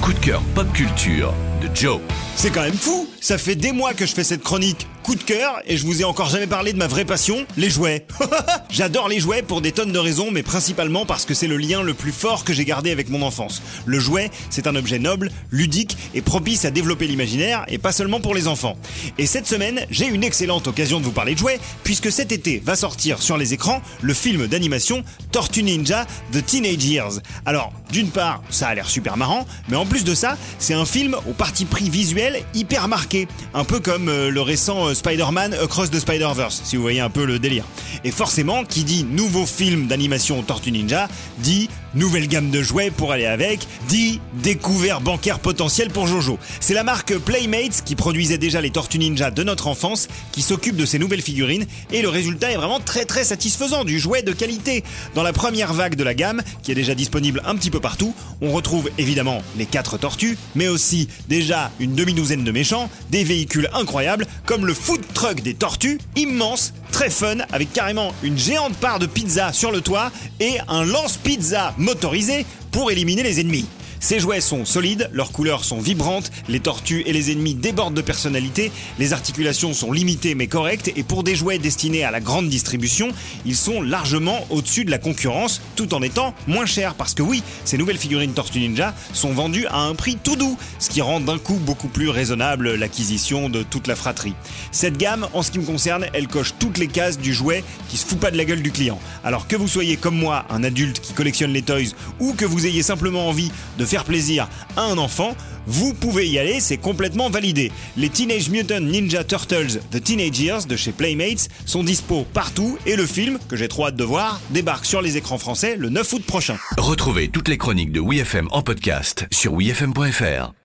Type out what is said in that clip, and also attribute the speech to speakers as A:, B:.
A: coup de cœur pop culture de Joe.
B: C'est quand même fou Ça fait des mois que je fais cette chronique coup de cœur et je vous ai encore jamais parlé de ma vraie passion, les jouets. J'adore les jouets pour des tonnes de raisons, mais principalement parce que c'est le lien le plus fort que j'ai gardé avec mon enfance. Le jouet, c'est un objet noble, ludique et propice à développer l'imaginaire, et pas seulement pour les enfants. Et cette semaine, j'ai une excellente occasion de vous parler de jouets, puisque cet été va sortir sur les écrans le film d'animation Tortue Ninja The Teenage Years. Alors, d'une part, ça a l'air super marrant, mais en plus de ça, c'est un film au parti pris visuel hyper marqué, un peu comme euh, le récent euh, Spider-Man Across the Spider-Verse, si vous voyez un peu le délire. Et forcément, qui dit nouveau film d'animation Tortue Ninja, dit nouvelle gamme de jouets pour aller avec, dit découvert bancaire potentiel pour Jojo. C'est la marque Playmates qui produisait déjà les Tortues Ninja de notre enfance qui s'occupe de ces nouvelles figurines et le résultat est vraiment très très satisfaisant, du jouet de qualité. Dans la première vague de la gamme, qui est déjà disponible un petit peu partout, on retrouve évidemment les quatre tortues, mais aussi déjà une demi-douzaine de méchants, des véhicules incroyables comme le food truck des tortues, immense, très fun, avec carrément une géante part de pizza sur le toit et un lance-pizza motorisé pour éliminer les ennemis. Ces jouets sont solides, leurs couleurs sont vibrantes, les tortues et les ennemis débordent de personnalité, les articulations sont limitées mais correctes et pour des jouets destinés à la grande distribution, ils sont largement au-dessus de la concurrence tout en étant moins chers parce que oui, ces nouvelles figurines Tortue Ninja sont vendues à un prix tout doux, ce qui rend d'un coup beaucoup plus raisonnable l'acquisition de toute la fratrie. Cette gamme, en ce qui me concerne, elle coche toutes les cases du jouet qui se fout pas de la gueule du client. Alors que vous soyez comme moi un adulte qui collectionne les toys ou que vous ayez simplement envie de faire plaisir à un enfant, vous pouvez y aller, c'est complètement validé. Les Teenage Mutant Ninja Turtles The Teenage Years de chez Playmates sont dispo partout et le film, que j'ai trop hâte de voir, débarque sur les écrans français le 9 août prochain.
A: Retrouvez toutes les chroniques de WeFM en podcast sur wefm.fr.